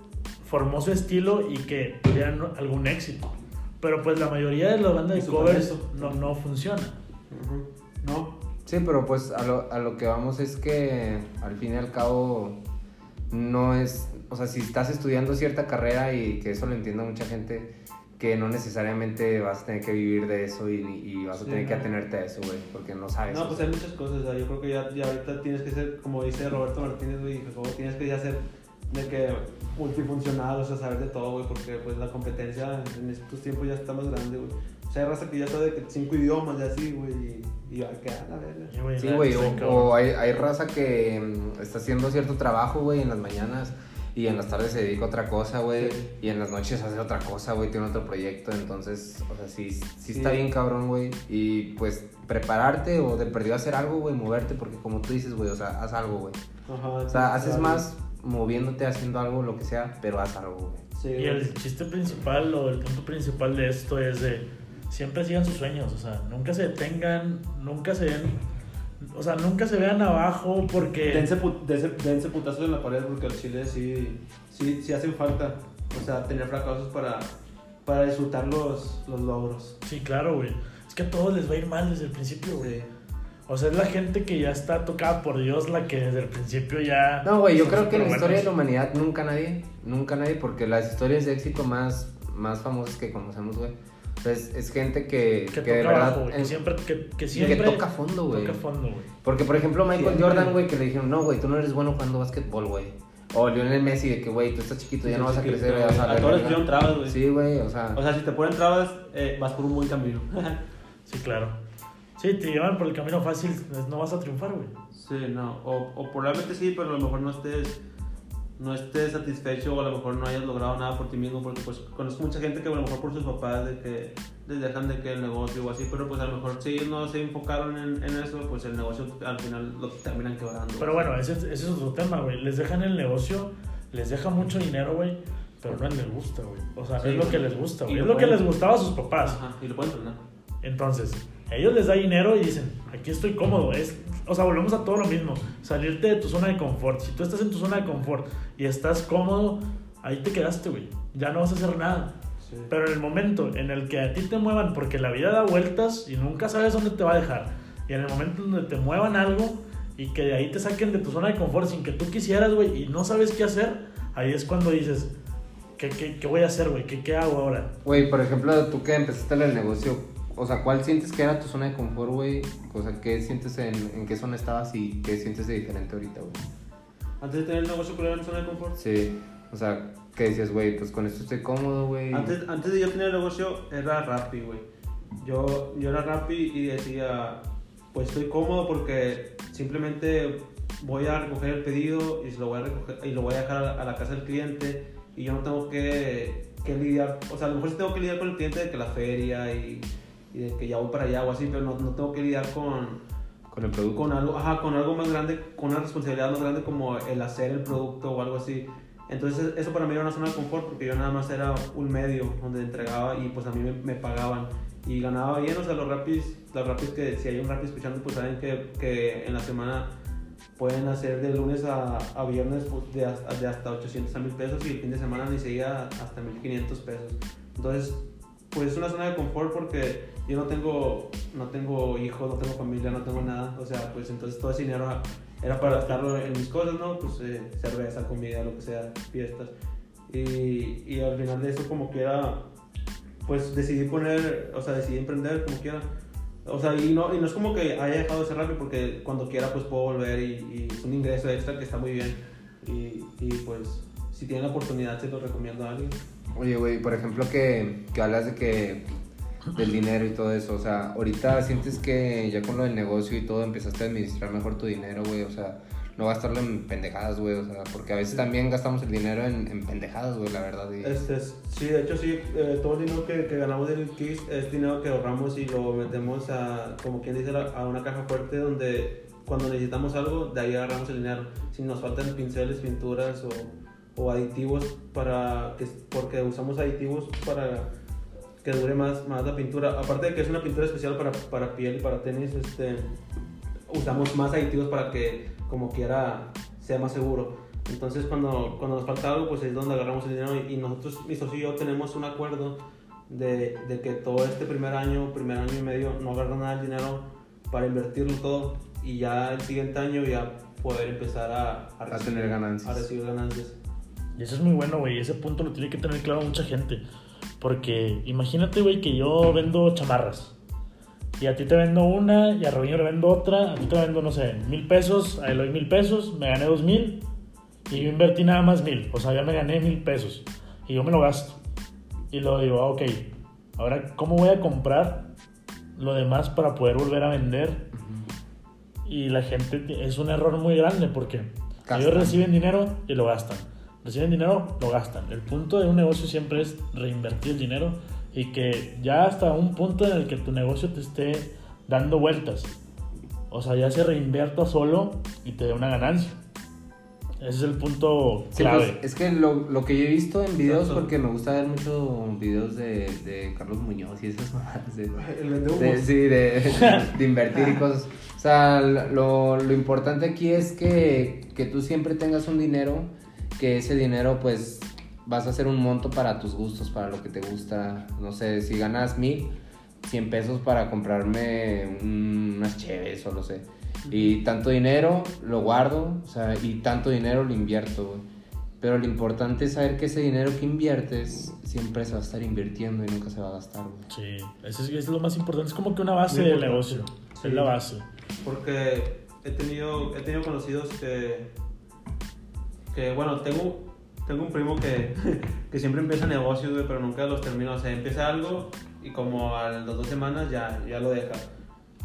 formó su estilo y que tuvieran algún éxito. Pero pues la mayoría de las bandas de covers no, no funciona. No. Sí, pero pues a lo, a lo que vamos es que al fin y al cabo no es, o sea, si estás estudiando cierta carrera y que eso lo entienda mucha gente, que no necesariamente vas a tener que vivir de eso y, y vas a Sí, tener que atenerte a eso, güey, porque no sabes. No, pues sea. hay muchas cosas. o sea, yo creo que ya, ya ahorita tienes que ser, como dice Roberto Martínez, güey, Jacobo, tienes que ya ser de que multifuncional, o sea, saber de todo, güey, porque pues la competencia en estos tiempos ya está más grande, güey. O sea, hay raza que ya sabe que cinco idiomas y así, güey, y, y va a quedar la verga. Y, güey, Sí, güey, o, hay, hay raza que mm, está haciendo cierto trabajo, güey, en las mañanas y en las tardes se dedica a otra cosa, güey, Sí. y en las noches hace otra cosa, güey, tiene otro proyecto, entonces, o sea, sí, sí, Sí. está bien cabrón, güey, y pues prepararte o de perdido hacer algo, güey, moverte, porque como tú dices, güey, o sea, haz algo, güey. Ajá, O sea, haces claro. más moviéndote, haciendo algo, lo que sea, pero haz algo, güey. Sí, Y el chiste principal o el punto principal de esto es de siempre sigan sus sueños, o sea, nunca se detengan, nunca se den, o sea, nunca se vean abajo porque... Dense, dense, dense putazos en la pared porque al chile sí, sí, sí hacen falta. O sea, tener fracasos para, para disfrutar los, los logros. Sí, claro, güey. Es que a todos les va a ir mal desde el principio, güey. Sí. O sea, es la gente que ya está tocada por Dios la que desde el principio ya... No, güey, yo creo que en la historia de la humanidad nunca nadie, nunca nadie, porque las historias de éxito más, más famosas que conocemos, güey, pues es gente que, Que que de toca verdad... abajo, que en- siempre... Que, que y siempre que toca fondo, güey. Toca fondo, güey. Porque, por ejemplo, Michael. Jordan, güey, que le dijeron, no, güey, tú no eres bueno jugando básquetbol, güey. O Lionel Messi, de que, güey, tú estás chiquito, ya no vas a crecer, ya vas a A todos les verga". pusieron trabas, güey. Sí, güey, o sea... O sea, si te ponen trabas, eh, vas por un buen camino. Sí, claro. Sí, te llevan por el camino fácil, pues, no vas a triunfar, güey. sí, no. O, o probablemente sí, pero a lo mejor no estés, no estés satisfecho o a lo mejor no hayas logrado nada por ti mismo. Porque pues conozco mucha gente que a lo mejor por sus papás de que les dejan de que el negocio o así, pero pues a lo mejor si ellos no se enfocaron en, en eso, pues el negocio al final lo terminan quebrando. Pero bueno, ese, ese es otro tema, güey. Les dejan el negocio, les deja mucho dinero, güey, pero no les gusta, güey. O sea, Sí, es lo que les gusta, güey. Es lo lo que pueden- les gustaba a sus papás. Ajá, y lo pueden entrenar. Entonces, ellos les da dinero y dicen, aquí estoy cómodo. Es, o sea, volvemos a todo lo mismo. Salirte de tu zona de confort. Si tú estás en tu zona de confort y estás cómodo, ahí te quedaste, güey. Ya no vas a hacer nada. Sí. Pero en el momento en el que a ti te muevan, porque la vida da vueltas y nunca sabes dónde te va a dejar, y en el momento en donde te muevan algo y que de ahí te saquen de tu zona de confort sin que tú quisieras, güey, y no sabes qué hacer, ahí es cuando dices, ¿qué, qué, qué voy a hacer, güey? ¿Qué, ¿Qué hago ahora? Güey, por ejemplo, tú que empezaste en el negocio, o sea, ¿cuál sientes que era tu zona de confort, güey? O sea, ¿qué sientes en, en qué zona estabas y qué sientes de diferente ahorita, güey? Antes de tener el negocio, ¿cuál era mi zona de confort? Sí, o sea, ¿qué decías, güey? Pues con esto estoy cómodo, güey. Antes, antes de yo tener el negocio era Rappi, güey. Yo, yo era Rappi y decía, pues estoy cómodo porque simplemente voy a recoger el pedido y, lo, voy a recoger, y lo voy a dejar a, a la casa del cliente y yo no tengo que, que lidiar, o sea, a lo mejor sí tengo que lidiar con el cliente de que la feria y, y de que ya voy para allá o así, pero no, no tengo que lidiar con, Con el producto. con algo, ajá, con algo más grande, con una responsabilidad más grande como el hacer el producto o algo así. Entonces eso para mí era una zona de confort porque yo nada más era un medio donde entregaba y pues a mí me, me pagaban y ganaba bien, o sea, los rapis, los rapis que si hay un rapi escuchando pues saben que, que en la semana pueden hacer de lunes a, a viernes pues, de, hasta, de hasta 800 a 1000 pesos y el fin de semana ni llega hasta 1500 pesos. Entonces, pues es una zona de confort porque yo no tengo, no tengo hijos, no tengo familia, no tengo nada. O sea, pues entonces todo ese dinero era para gastarlo en mis cosas, ¿no? Pues eh, cerveza, comida, lo que sea, fiestas. Y, y al final de eso como que era, pues decidí poner, o sea, decidí emprender como quiera. O sea, y no, y no es como que haya dejado de ser rápido porque cuando quiera pues puedo volver y, y es un ingreso extra que está muy bien. Y, y pues si tienen la oportunidad se lo recomiendo a alguien. Oye, güey, por ejemplo, que, que hablas de que del dinero y todo eso, o sea, ahorita sientes que ya con lo del negocio y todo empezaste a administrar mejor tu dinero, güey, o sea, no gastarlo en pendejadas, güey, o sea, porque a veces también gastamos el dinero en, en pendejadas, güey, la verdad. Y... Este, es- sí, de hecho sí, eh, todo el dinero que, que ganamos del Kiss es dinero que ahorramos y lo metemos a, como quien dice, a una caja fuerte donde cuando necesitamos algo, de ahí agarramos el dinero. Si nos faltan pinceles, pinturas o, o aditivos para que, porque usamos aditivos para que dure más, más la pintura. Aparte de que es una pintura especial para, para piel y para tenis, este, usamos más aditivos para que como quiera sea más seguro. Entonces cuando, cuando nos falta algo, pues es donde agarramos el dinero y, y nosotros, mi socio y yo tenemos un acuerdo de, de que todo este primer año, primer año y medio, no agarra nada del dinero para invertirlo todo y ya el siguiente año ya poder empezar a, A tener ganancias. A recibir ganancias. Y eso es muy bueno, güey. Ese punto lo tiene que tener claro mucha gente. Porque imagínate, güey, que yo vendo chamarras. Y a ti te vendo una, y a Robinho le vendo otra. A ti te vendo, no sé, mil pesos. A doy mil pesos. Me gané dos mil. Y yo invertí nada más mil. O sea, ya me gané mil pesos. Y yo me lo gasto. Y luego digo, ah, ok. Ahora, ¿cómo voy a comprar lo demás para poder volver a vender? Y la gente, es un error muy grande porque Gastan. ellos reciben dinero y lo gastan. Reciben dinero, lo gastan. El punto de un negocio siempre es reinvertir el dinero y que ya hasta un punto en el que tu negocio te esté dando vueltas. O sea, ya se reinvierta solo y te dé una ganancia. Ese es el punto Sí, clave. pues, es que lo, lo que yo he visto en videos, Exacto. porque me gusta ver mucho videos de, de Carlos Muñoz y esas mamadas de, de- sí, de, de invertir y cosas. O sea, lo, lo importante aquí es que, que tú siempre tengas un dinero, que ese dinero pues vas a hacer un monto para tus gustos, para lo que te gusta. No sé, si ganas mil, 100 pesos para comprarme un- unas cheves o lo sé. Y tanto dinero lo guardo, o sea, y tanto dinero lo invierto, güey. Pero lo importante es saber que ese dinero que inviertes siempre se va a estar invirtiendo y nunca se va a gastar, güey. Sí, eso es, es lo más importante. Es como que una base del negocio. Sí. Es la base. Porque he tenido, he tenido conocidos que, que bueno, tengo, tengo un primo que, que siempre empieza negocios, güey, pero nunca los termina. O sea, empieza algo y como a las dos semanas ya, ya lo deja.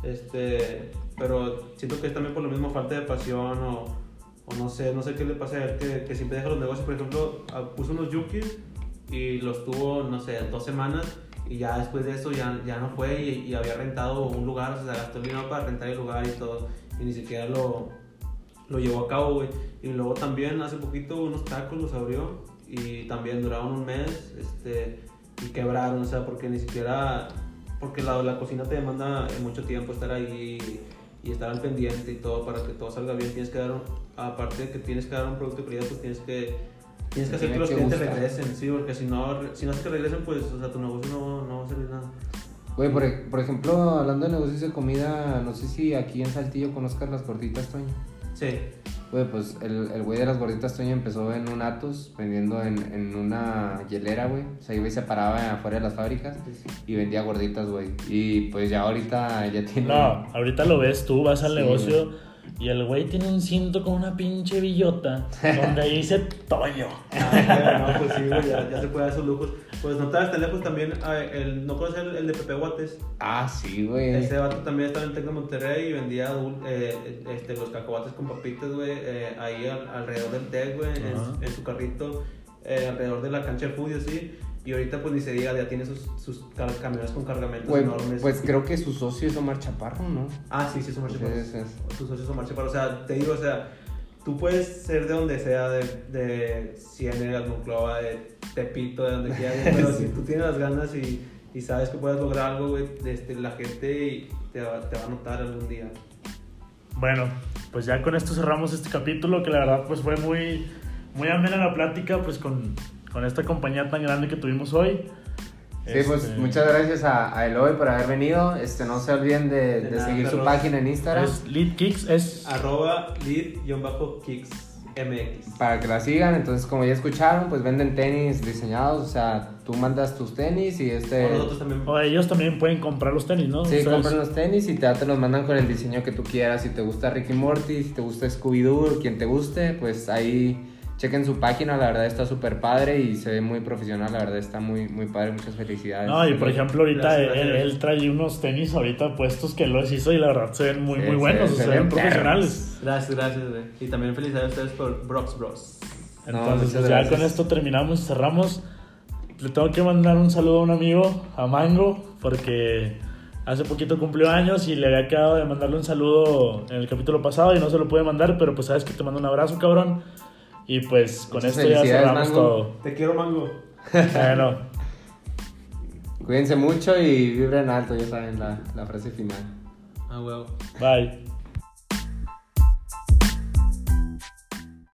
Este, pero siento que es también por lo mismo falta de pasión o, o no sé, no sé qué le pasa a él que, que siempre deja los negocios. Por ejemplo, puso unos yukis y los tuvo, no sé, dos semanas y ya después de eso ya, ya no fue y, y había rentado un lugar, o sea, se gastó el dinero para rentar el lugar y todo y ni siquiera lo, lo llevó a cabo, güey. Y luego también hace poquito unos tacos los abrió y también duraron un mes este, y quebraron, o sea, porque ni siquiera, porque la, la cocina te demanda mucho tiempo estar ahí y, y estar al pendiente y todo para que todo salga bien. Tienes que dar, un- aparte de que tienes que dar un producto de calidad, pues tienes que... Tienes que hacer que los que clientes gustar. regresen, sí, porque si no, si no haces que regresen, pues, o sea, tu negocio no, no va a servir nada. Güey, por, por ejemplo, hablando de negocios de comida, no sé si aquí en Saltillo conozcas las gorditas Toño. Sí, Güey, pues el, el güey de las gorditas Toño empezó en un Atos vendiendo en, en una hielera, güey. O sea, iba y se paraba afuera de las fábricas y vendía gorditas, güey. Y pues ya ahorita ya tiene. No, ahorita lo ves tú, vas al Sí, negocio y el güey tiene un cinto con una pinche billota donde ahí dice Toño. Ah, no, pues sí, güey, ya, ya se puede dar sus lujos. Pues no tan lejos también, el, ¿no conoces el, el de Pepe Guates? Ah, sí, güey. Ese vato también estaba en el Tec de Monterrey y vendía eh, este, los cacahuates con papitas, güey, eh, ahí al- alrededor del Tec, güey, en, Ajá. en su carrito, eh, alrededor de la cancha de fútbol, así. Y ahorita, pues ni se diga, ya tiene sus, sus camiones con cargamentos Güey, enormes. pues creo que su socio es Omar Chaparro, ¿no? Ah, sí, sí, es Omar Sí, Chaparro. sí, sí. Tus socios Omar Chaparro. O sea, te digo, o sea, tú puedes ser de donde sea, de, de Ciénegas, Monclova, de Tepito, de donde quieras, pero si tú tienes las ganas y, y sabes que puedes lograr algo, güey, este, la gente te va, te va a notar algún día. Bueno, pues ya con esto cerramos este capítulo que la verdad pues fue muy, muy amena la plática pues con, con esta compañía tan grande que tuvimos hoy. Sí, pues Este, muchas gracias a, a Eloy por haber venido. Este, no se olviden de, De de nada, seguir su página en Instagram. Es Lead Kicks, es... Arroba lead-kicks MX. para que la sigan. Entonces, como ya escucharon, pues venden tenis diseñados. O sea, tú mandas tus tenis y este. O nosotros también. O ellos también pueden comprar los tenis, ¿no? Sí, compran los tenis y te, te los mandan con el diseño que tú quieras. Si te gusta Ricky Morty, si te gusta Scooby-Doo, quien te guste, pues ahí chequen su página. La verdad está súper padre y se ve muy profesional. La verdad está muy, muy padre. Muchas felicidades. No, y por ejemplo, ahorita Gracias, él, gracias. él trae unos tenis ahorita puestos que los hizo y la verdad se ven muy, Sí, muy se- buenos, se o sea, se ven profesionales. Gracias, gracias, güey. Y también felicidades a ustedes por Brox Bros. No, Entonces, muchas pues, ya gracias. con esto terminamos y cerramos. Le tengo que mandar un saludo a un amigo, a Mango, porque hace poquito cumplió años y le había quedado de mandarle un saludo en el capítulo pasado y no se lo pude mandar, pero pues sabes que te mando un abrazo, cabrón. Y pues con Muchas esto ya cerramos Mango. todo. Te quiero, Mango. Bueno, Cuídense mucho y vibren alto, ya saben la, la frase final. Ah, huevo. bye.